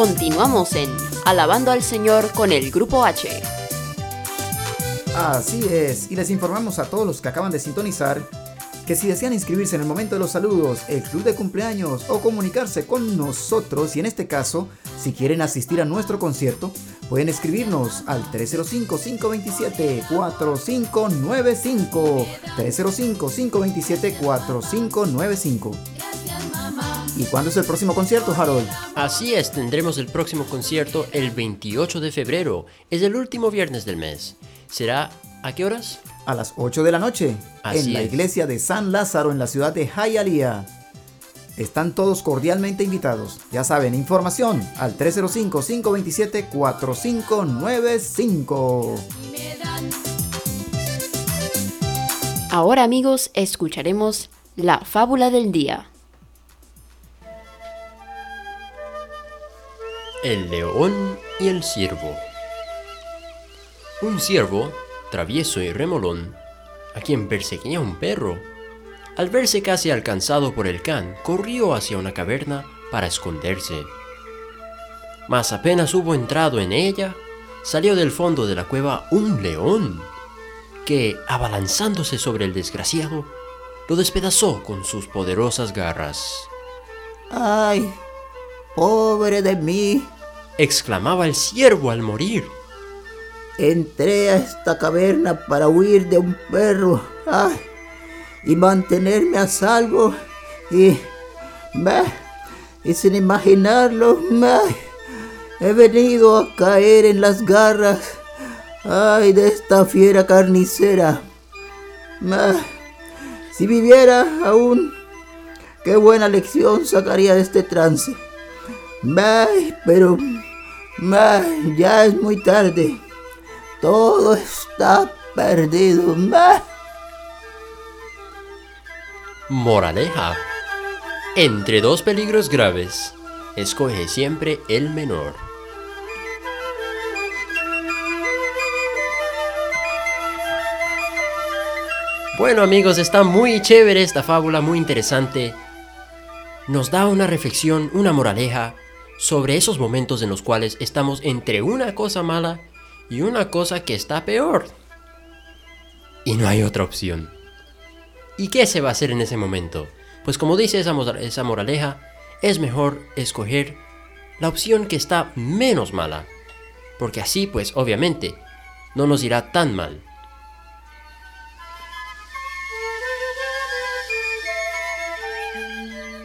Continuamos en Alabando al Señor con el Grupo H. Así es, y les informamos a todos los que acaban de sintonizar que si desean inscribirse en el momento de los saludos, el club de cumpleaños o comunicarse con nosotros, y en este caso, si quieren asistir a nuestro concierto, pueden escribirnos al 305-527-4595. 305-527-4595. ¿Y cuándo es el próximo concierto, Harold? Así es, tendremos el próximo concierto el 28 de febrero. Es el último viernes del mes. ¿Será a qué horas? A las 8 de la noche, en la iglesia de San Lázaro en la ciudad de Hialeah. Están todos cordialmente invitados. Ya saben, información al 305-527-4595. Ahora amigos, escucharemos la fábula del día. El león y el ciervo. Un ciervo, travieso y remolón, a quien perseguía un perro, al verse casi alcanzado por el can, corrió hacia una caverna para esconderse. Mas apenas hubo entrado en ella, salió del fondo de la cueva un león, que, abalanzándose sobre el desgraciado, lo despedazó con sus poderosas garras. ¡Ay! ¡Pobre de mí! exclamaba el ciervo al morir. Entré a esta caverna para huir de un perro ay, y mantenerme a salvo y, y sin imaginarlo, he venido a caer en las garras ay, de esta fiera carnicera. si viviera aún, qué buena lección sacaría de este trance. Pero ya es muy tarde. Todo está perdido. Moraleja. Entre dos peligros graves, escoge siempre el menor. Bueno amigos, está muy chévere esta fábula, muy interesante. Nos da una reflexión, una moraleja sobre esos momentos en los cuales estamos entre una cosa mala y una cosa que está peor. Y no hay otra opción. ¿Y qué se va a hacer en ese momento? Pues como dice esa, esa moraleja, es mejor escoger la opción que está menos mala. Porque así pues obviamente no nos irá tan mal.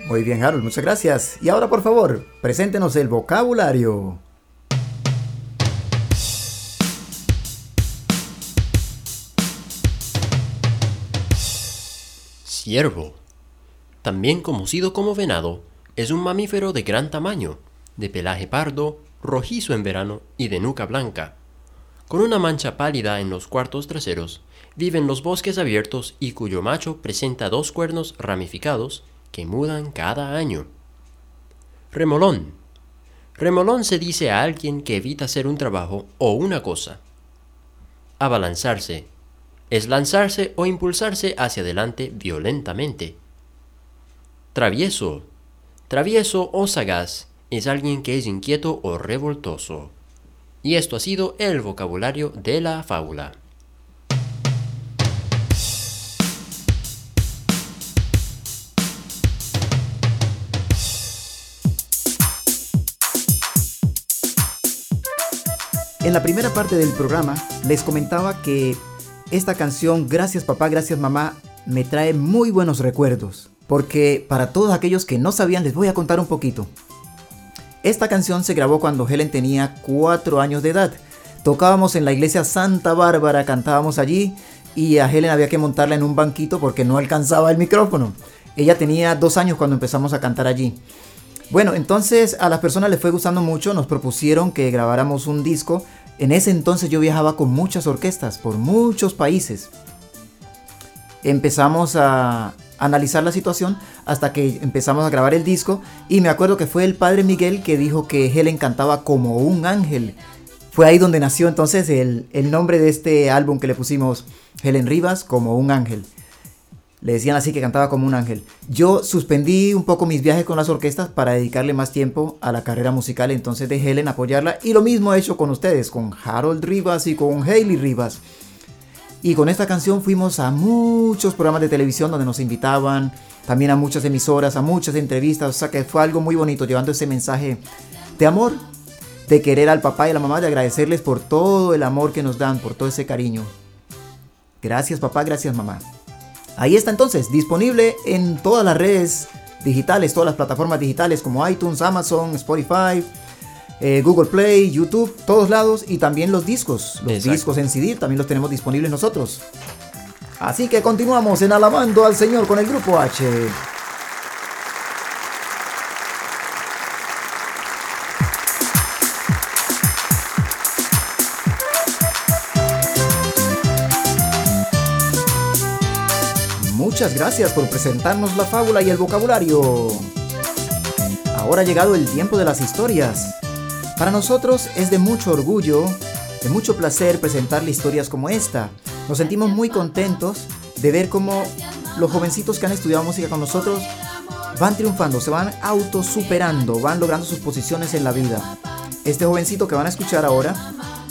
Muy bien, Harold, muchas gracias. Y ahora, por favor, preséntenos el vocabulario. Ciervo, también conocido como venado, es un mamífero de gran tamaño, de pelaje pardo, rojizo en verano y de nuca blanca. Con una mancha pálida en los cuartos traseros, vive en los bosques abiertos y cuyo macho presenta dos cuernos ramificados que mudan cada año. Remolón. Remolón se dice a alguien que evita hacer un trabajo o una cosa. Abalanzarse. Es lanzarse o impulsarse hacia adelante violentamente. Travieso. Travieso o sagaz es alguien que es inquieto o revoltoso. Y esto ha sido el vocabulario de la fábula. En la primera parte del programa les comentaba que esta canción, Gracias papá, gracias mamá, me trae muy buenos recuerdos. Porque para todos aquellos que no sabían les voy a contar un poquito. Esta canción se grabó cuando Helen tenía 4 años de edad. Tocábamos en la iglesia Santa Bárbara, cantábamos allí y a Helen había que montarla en un banquito porque no alcanzaba el micrófono. Ella tenía 2 años cuando empezamos a cantar allí. Bueno, entonces a las personas les fue gustando mucho, nos propusieron que grabáramos un disco. En ese entonces yo viajaba con muchas orquestas por muchos países. Empezamos a analizar la situación hasta que empezamos a grabar el disco y me acuerdo que fue el padre Miguel que dijo que Helen cantaba como un ángel. Fue ahí donde nació entonces el, el nombre de este álbum que le pusimos Helen Rivas como un ángel. Le decían así que cantaba como un ángel. Yo suspendí un poco mis viajes con las orquestas para dedicarle más tiempo a la carrera musical, entonces dejé Helen apoyarla y lo mismo he hecho con ustedes, con Harold Rivas y con Hailey Rivas. Y con esta canción fuimos a muchos programas de televisión donde nos invitaban, también a muchas emisoras, a muchas entrevistas, o sea que fue algo muy bonito llevando ese mensaje de amor, de querer al papá y a la mamá, de agradecerles por todo el amor que nos dan, por todo ese cariño. Gracias papá, gracias mamá. Ahí está entonces, disponible en todas las redes digitales, todas las plataformas digitales como iTunes, Amazon, Spotify, eh, Google Play, YouTube, todos lados y también los discos. Los discos en CD también los tenemos disponibles nosotros. Así que continuamos en Alabando al Señor con el Grupo H. Muchas gracias por presentarnos la fábula y el vocabulario. Ahora ha llegado el tiempo de las historias. Para nosotros es de mucho orgullo, de mucho placer presentarle historias como esta. Nos sentimos muy contentos de ver cómo los jovencitos que han estudiado música con nosotros van triunfando, se van autosuperando, van logrando sus posiciones en la vida. Este jovencito que van a escuchar ahora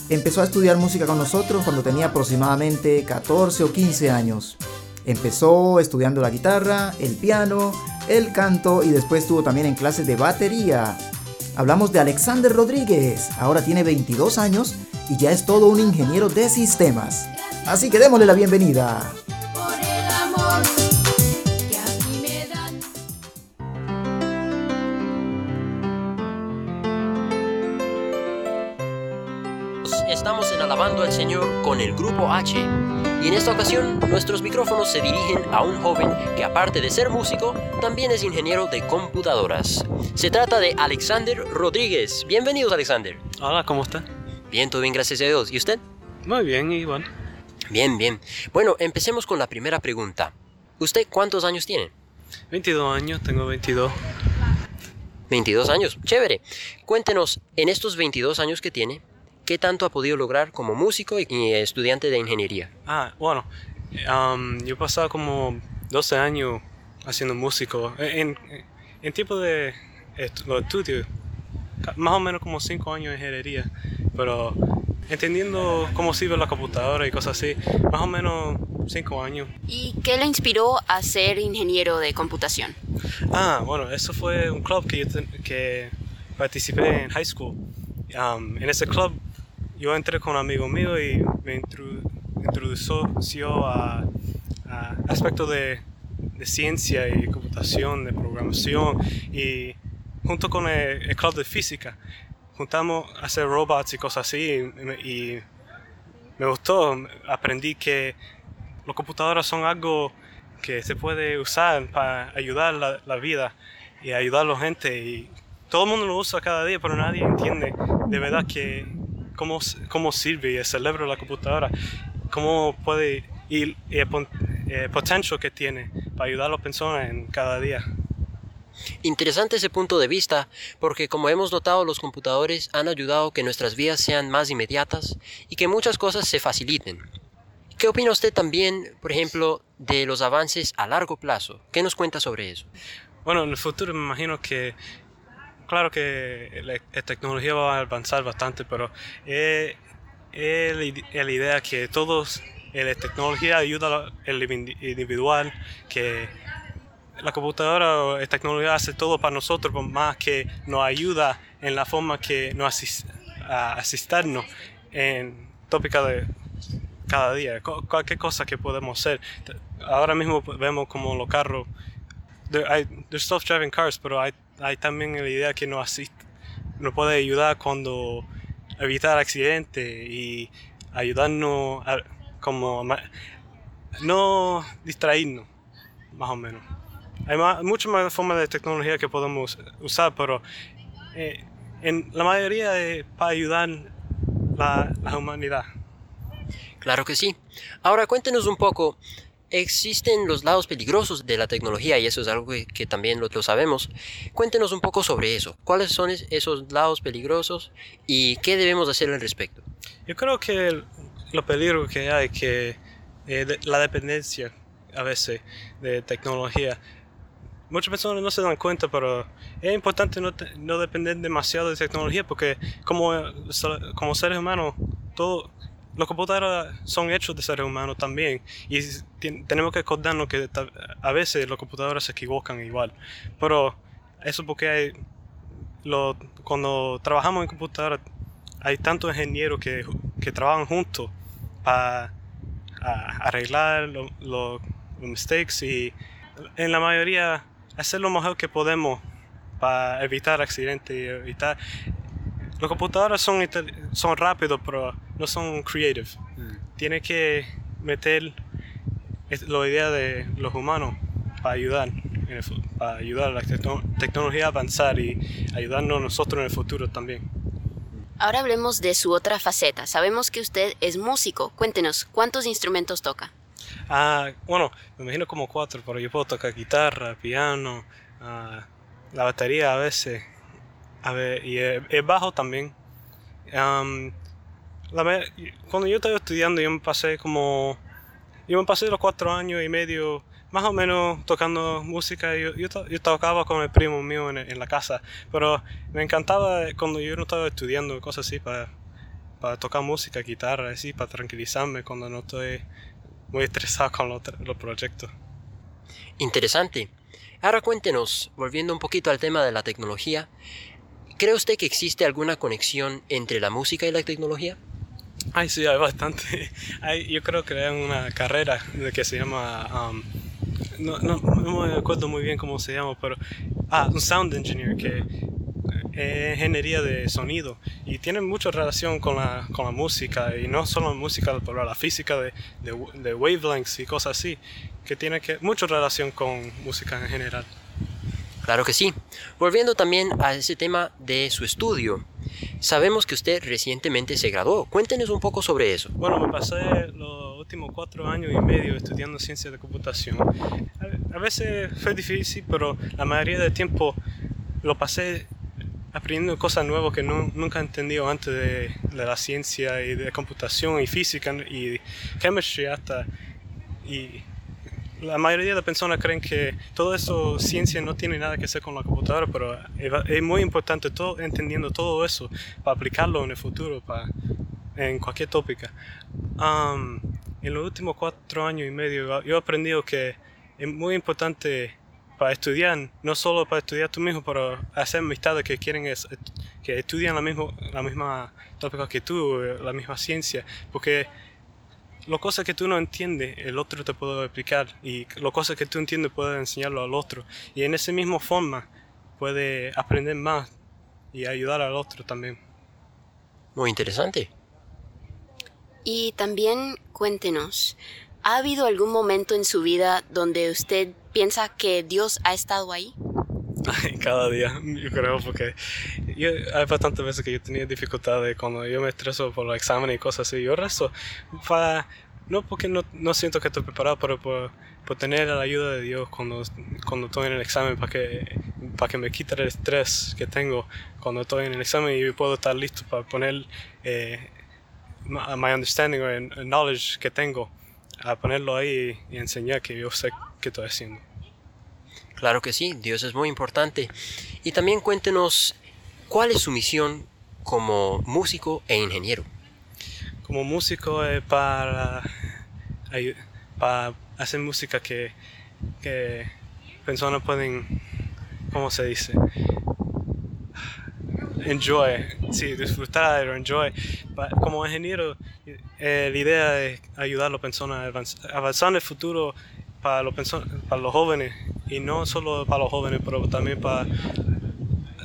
empezó a estudiar música con nosotros cuando tenía aproximadamente 14 o 15 años. Empezó estudiando la guitarra, el piano, el canto y después estuvo también en clases de batería. Hablamos de Alexander Rodríguez, ahora tiene 22 años y ya es todo un ingeniero de sistemas. Así que démosle la bienvenida. Estamos en Alabando al Señor con el Grupo H y en esta ocasión nuestros micrófonos se dirigen a un joven que aparte de ser músico, también es ingeniero de computadoras. Se trata de Alexander Rodríguez. Bienvenidos Alexander. Hola, ¿cómo está? Bien, todo bien, gracias a Dios. ¿Y usted? Muy bien, Iván. Bien, bien. Bueno, empecemos con la primera pregunta. ¿Usted cuántos años tiene? 22 años, tengo 22. 22 años, chévere. Cuéntenos, en estos 22 años que tiene, ¿qué tanto ha podido lograr como músico y estudiante de ingeniería? Ah, bueno, um, yo he pasado como 12 años haciendo músico. En, en tipo de los estudios, más o menos como 5 años de ingeniería, pero entendiendo cómo sirve la computadora y cosas así, más o menos 5 años. ¿Y qué le inspiró a ser ingeniero de computación? Ah, bueno, eso fue un club que yo que participé en high school. Um, en ese club yo entré con un amigo mío y me introdujo a, aspectos de, ciencia y computación, de programación y junto con el, club de física juntamos a hacer robots y cosas así y, me gustó, aprendí que los computadoras son algo que se puede usar para ayudar la, la vida y ayudar a la gente y todo el mundo lo usa cada día pero nadie entiende de verdad que cómo, cómo sirve el cerebro de la computadora, cómo puede y el, el potencial que tiene para ayudar a las personas en cada día. Interesante ese punto de vista, porque como hemos notado los computadores han ayudado que nuestras vidas sean más inmediatas y que muchas cosas se faciliten. ¿Qué opina usted también, por ejemplo, de los avances a largo plazo? ¿Qué nos cuenta sobre eso? Bueno, en el futuro me imagino que claro que la, tecnología va a avanzar bastante, pero es, la idea que todos, la tecnología ayuda al individual, que la computadora o la tecnología hace todo para nosotros, más que nos ayuda en la forma que nos asiste a asistirnos en tópica de cada día, cualquier cosa que podemos hacer. Ahora mismo vemos como los carros, hay self-driving cars, pero hay hay también la idea que nos asiste, nos puede ayudar cuando evitar accidentes y ayudarnos a, como no distraernos, más o menos. Hay muchas más formas de tecnología que podemos usar, pero eh, en la mayoría es para ayudar la, la humanidad. Claro que sí. Ahora cuéntenos un poco existen los lados peligrosos de la tecnología y eso es algo que, también lo, sabemos. Cuéntenos un poco sobre eso. ¿Cuáles son esos lados peligrosos y qué debemos hacer al respecto? Yo creo que lo peligro que hay que eh, la dependencia a veces de tecnología. Muchas personas no se dan cuenta, pero es importante no, te- no depender demasiado de tecnología porque como, como seres humanos, todo, los computadores son hechos de seres humanos también y tenemos que acordarnos que a veces los computadores se equivocan igual. Pero eso porque hay, cuando trabajamos en computadoras hay tantos ingenieros que, trabajan juntos para arreglar lo- lo- los mistakes y en la mayoría hacer lo mejor que podemos para evitar accidentes y evitar los computadores son, son rápidos pero no son creative tiene que meter la idea de los humanos para ayudar en el para ayudar a la tecno- tecnología a avanzar y ayudarnos nosotros en el futuro también Ahora hablemos de su otra faceta. Sabemos que usted es músico. Cuéntenos, ¿cuántos instrumentos toca? Ah, bueno, me imagino como cuatro, pero yo puedo tocar guitarra, piano, ah, la batería a veces, a ver, y el, el bajo también. Cuando yo estaba estudiando, yo me pasé como, yo me pasé los cuatro años y medio, más o menos tocando música. Yo, yo, to- yo tocaba con el primo mío en, la casa, pero me encantaba cuando yo no estaba estudiando, cosas así, para, para tocar música, guitarra, así, para tranquilizarme cuando no estoy muy estresado con los proyectos. Interesante. Ahora cuéntenos, volviendo un poquito al tema de la tecnología, ¿cree usted que existe alguna conexión entre la música y la tecnología? Ay, sí, hay bastante. Hay, yo creo que hay una carrera que se llama. um, no, no, no me acuerdo muy bien cómo se llama, pero. Ah, un sound engineer que es ingeniería de sonido y tiene mucha relación con la, con la música y no solo música, pero la física de, de, de wavelengths y cosas así, que tiene que, mucha relación con música en general. Claro que sí. Volviendo también a ese tema de su estudio. Sabemos que usted recientemente se graduó. Cuéntenos un poco sobre eso. Bueno, me pasé los últimos cuatro años y medio estudiando ciencia de computación. A, veces fue difícil, pero la mayoría del tiempo lo pasé aprendiendo cosas nuevas que no- nunca he entendido antes de, de la ciencia y de computación y física y chemistry hasta. Y la mayoría de personas creen que todo eso, ciencia, no tiene nada que hacer con la computadora, pero es, muy importante todo, entendiendo todo eso para aplicarlo en el futuro, para, en cualquier tópica. En los últimos cuatro años y medio yo he aprendido que es muy importante para estudiar, no solo para estudiar tú mismo, pero hacer amistades que quieren que estudian la, mismo, la misma tópica que tú, la misma ciencia, porque las cosas que tú no entiendes, el otro te puede explicar, y las cosas que tú entiendes puedes enseñarlo al otro, y en esa misma forma puede aprender más y ayudar al otro también. Muy interesante. Y también cuéntenos, ¿ha habido algún momento en su vida donde usted piensa que Dios ha estado ahí? Cada día, yo creo, porque yo, hay bastantes veces que yo tenía dificultades cuando yo me estreso por los exámenes y cosas así. Yo rezo, para, no porque no, no siento que estoy preparado, pero por, por tener la ayuda de Dios cuando, cuando estoy en el examen, para que, para que me quite el estrés que tengo cuando estoy en el examen y puedo estar listo para poner eh, my understanding o knowledge que tengo, a ponerlo ahí y enseñar que yo sé qué estoy haciendo. Claro que sí, Dios es muy importante. Y también cuéntenos cuál es su misión como músico e ingeniero. como músico es para, hacer música que, que personas pueden, ¿cómo se dice? Enjoy, sí, disfrutar enjoy. Como ingeniero, eh, la idea es ayudar a las personas a avanz- avanzar en el futuro para los, para los jóvenes y no solo para los jóvenes, pero también para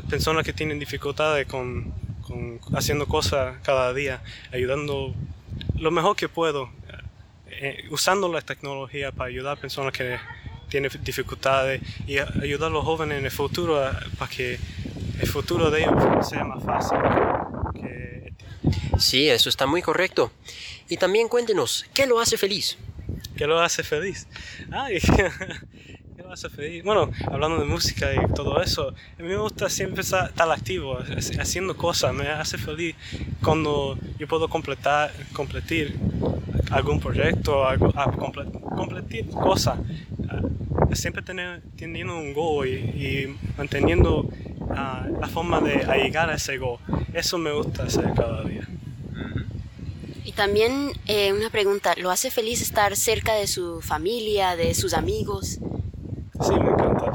personas que tienen dificultades con, con haciendo cosas cada día, ayudando lo mejor que puedo, eh, usando la tecnología para ayudar a personas que tienen dificultades y ayudar a los jóvenes en el futuro para que el futuro de ellos sea más fácil. Que, Sí, eso está muy correcto. Y también cuéntenos, ¿qué lo hace feliz? Que lo hace feliz. Ay, ¿Qué lo hace feliz? Bueno, hablando de música y todo eso, a mí me gusta siempre estar, activo, ha- haciendo cosas. Me hace feliz cuando yo puedo completar, completar algún proyecto, algo, completar cosas. Ah, Siempre tener, teniendo un goal y, manteniendo ah, la forma de llegar a ese goal. Eso me gusta hacer cada día. También eh, una pregunta, ¿lo hace feliz estar cerca de su familia, de sus amigos? Sí, me encanta.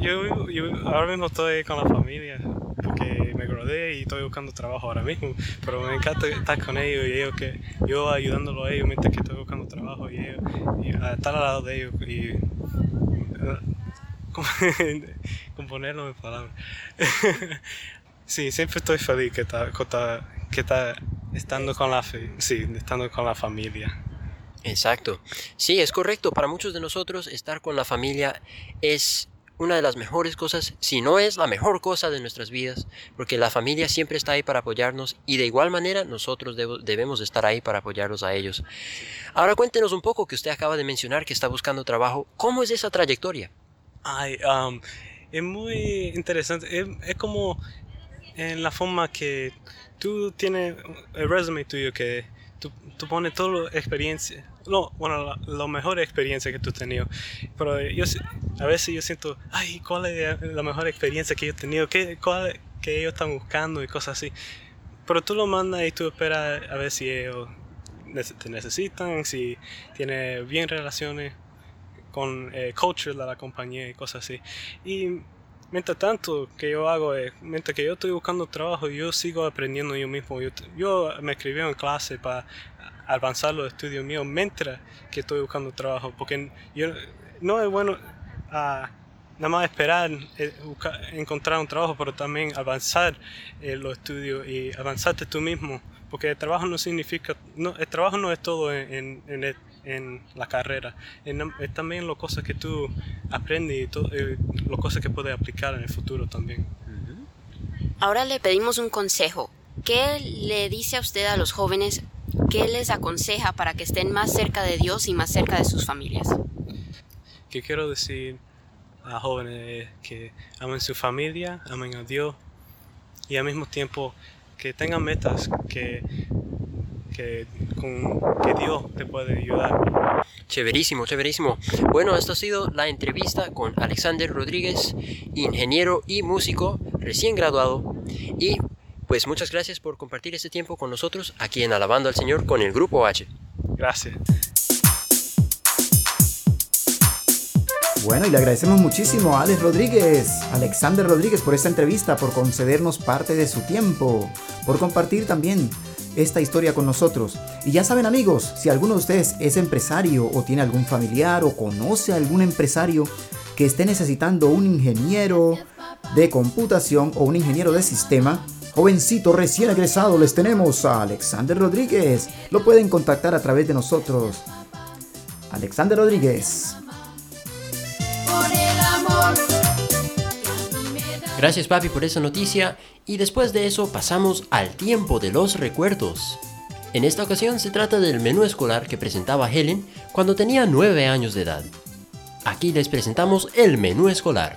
Yo, yo ahora mismo estoy con la familia porque me gradué y estoy buscando trabajo ahora mismo, pero me encanta estar con ellos y ellos que yo ayudándolo a ellos mientras que estoy buscando trabajo y ellos y, estar al lado de ellos y componerlo en palabras. sí, siempre estoy feliz que está, que está, que está estando con la fe- sí, estando con la familia. Exacto. Sí, es correcto. Para muchos de nosotros estar con la familia es una de las mejores cosas, si no es la mejor cosa de nuestras vidas, porque la familia siempre está ahí para apoyarnos y de igual manera nosotros debemos estar ahí para apoyarlos a ellos. Ahora cuéntenos un poco que usted acaba de mencionar que está buscando trabajo. ¿Cómo es esa trayectoria? Ay, um, es muy interesante. Es, es como en la forma que tú tienes el resumen tuyo, que tú, tú pones toda la experiencia, no, bueno, la, la mejor experiencia que tú has tenido. Pero yo a veces yo siento, ay, ¿cuál es la mejor experiencia que yo he tenido? ¿Qué, ¿Cuál que ellos están buscando? Y cosas así. Pero tú lo mandas y tú esperas a ver si ellos te necesitan, si tienes bien relaciones con eh, culture de la compañía y cosas así. Y mientras tanto que yo hago es, mientras que yo estoy buscando trabajo, yo sigo aprendiendo yo mismo. Yo, me escribí en clase para avanzar los estudios míos mientras que estoy buscando trabajo, porque yo no es bueno ah, nada más esperar eh, encontrar un trabajo, pero también avanzar eh, los estudios y avanzarte tú mismo, porque el trabajo no significa, no, el trabajo no es todo en, en, en el- en la carrera, también las cosas que tú aprendes y eh, las cosas que puedes aplicar en el futuro también. Ahora le pedimos un consejo. ¿Qué le dice a usted a los jóvenes? ¿Qué les aconseja para que estén más cerca de Dios y más cerca de sus familias? que quiero decir a jóvenes es que amen su familia, amen a Dios y al mismo tiempo que tengan metas que, que, con, que Dios te puede ayudar. Chéverísimo, chéverísimo. Bueno, esto ha sido la entrevista con Alexander Rodríguez, ingeniero y músico recién graduado. Y pues muchas gracias por compartir este tiempo con nosotros aquí en Alabando al Señor con el Grupo H. Gracias. Bueno, y le agradecemos muchísimo a Alex Rodríguez, Alexander Rodríguez, por esta entrevista, por concedernos parte de su tiempo, por compartir también esta historia con nosotros. Y ya saben amigos, si alguno de ustedes es empresario o tiene algún familiar o conoce a algún empresario que esté necesitando un ingeniero de computación o un ingeniero de sistema, jovencito recién egresado, les tenemos a Alexander Rodríguez. Lo pueden contactar a través de nosotros. Alexander Rodríguez. Gracias papi por esa noticia y después de eso pasamos al tiempo de los recuerdos. En esta ocasión se trata del menú escolar que presentaba Helen cuando tenía 9 años de edad. Aquí les presentamos el menú escolar.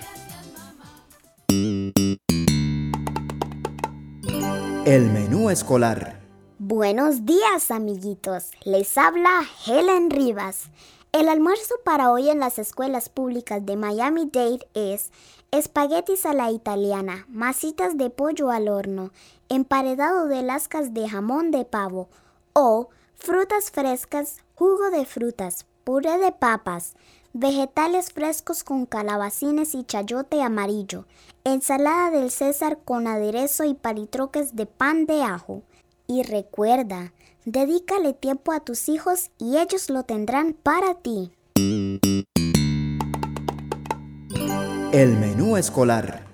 El menú escolar. Buenos días, amiguitos. Les habla Helen Rivas. El almuerzo para hoy en las escuelas públicas de Miami-Dade es espaguetis a la italiana, masitas de pollo al horno, emparedado de lascas de jamón de pavo o frutas frescas, jugo de frutas, puré de papas, vegetales frescos con calabacines y chayote amarillo, ensalada del César con aderezo y palitroques de pan de ajo. Y recuerda, dedícale tiempo a tus hijos y ellos lo tendrán para ti. El menú escolar.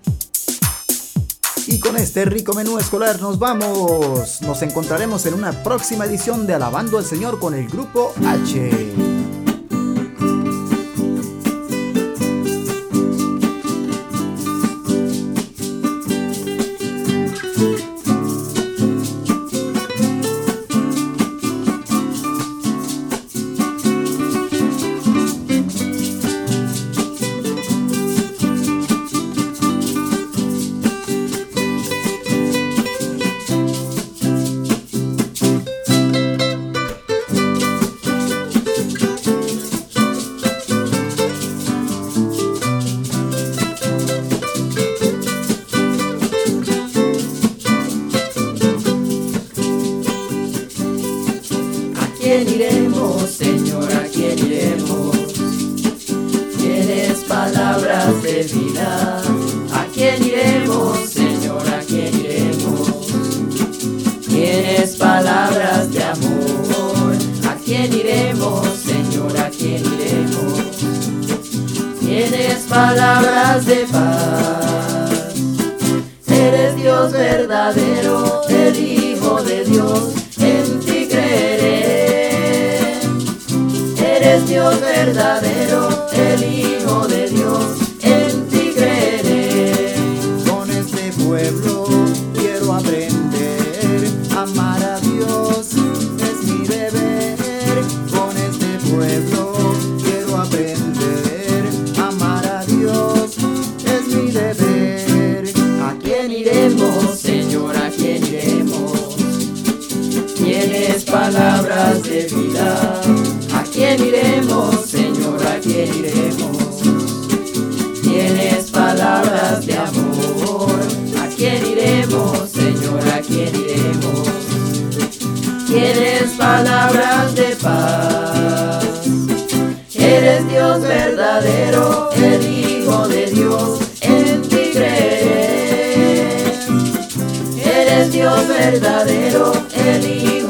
Y con este rico menú escolar nos vamos. Nos encontraremos en una próxima edición de Alabando al Señor con el grupo H. Dios verdadero, el Hijo de Dios, en ti creeré. Eres Dios verdadero, el Hijo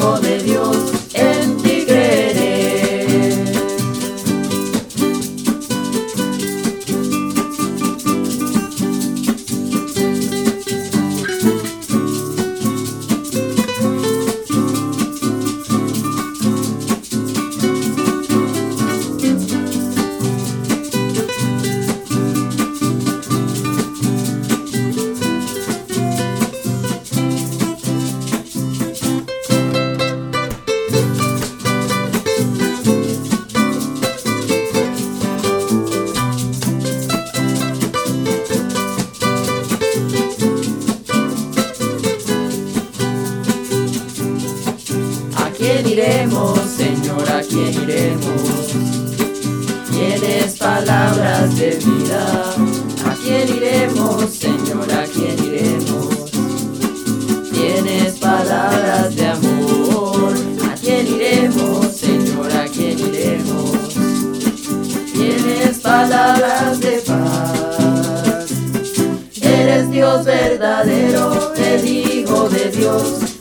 you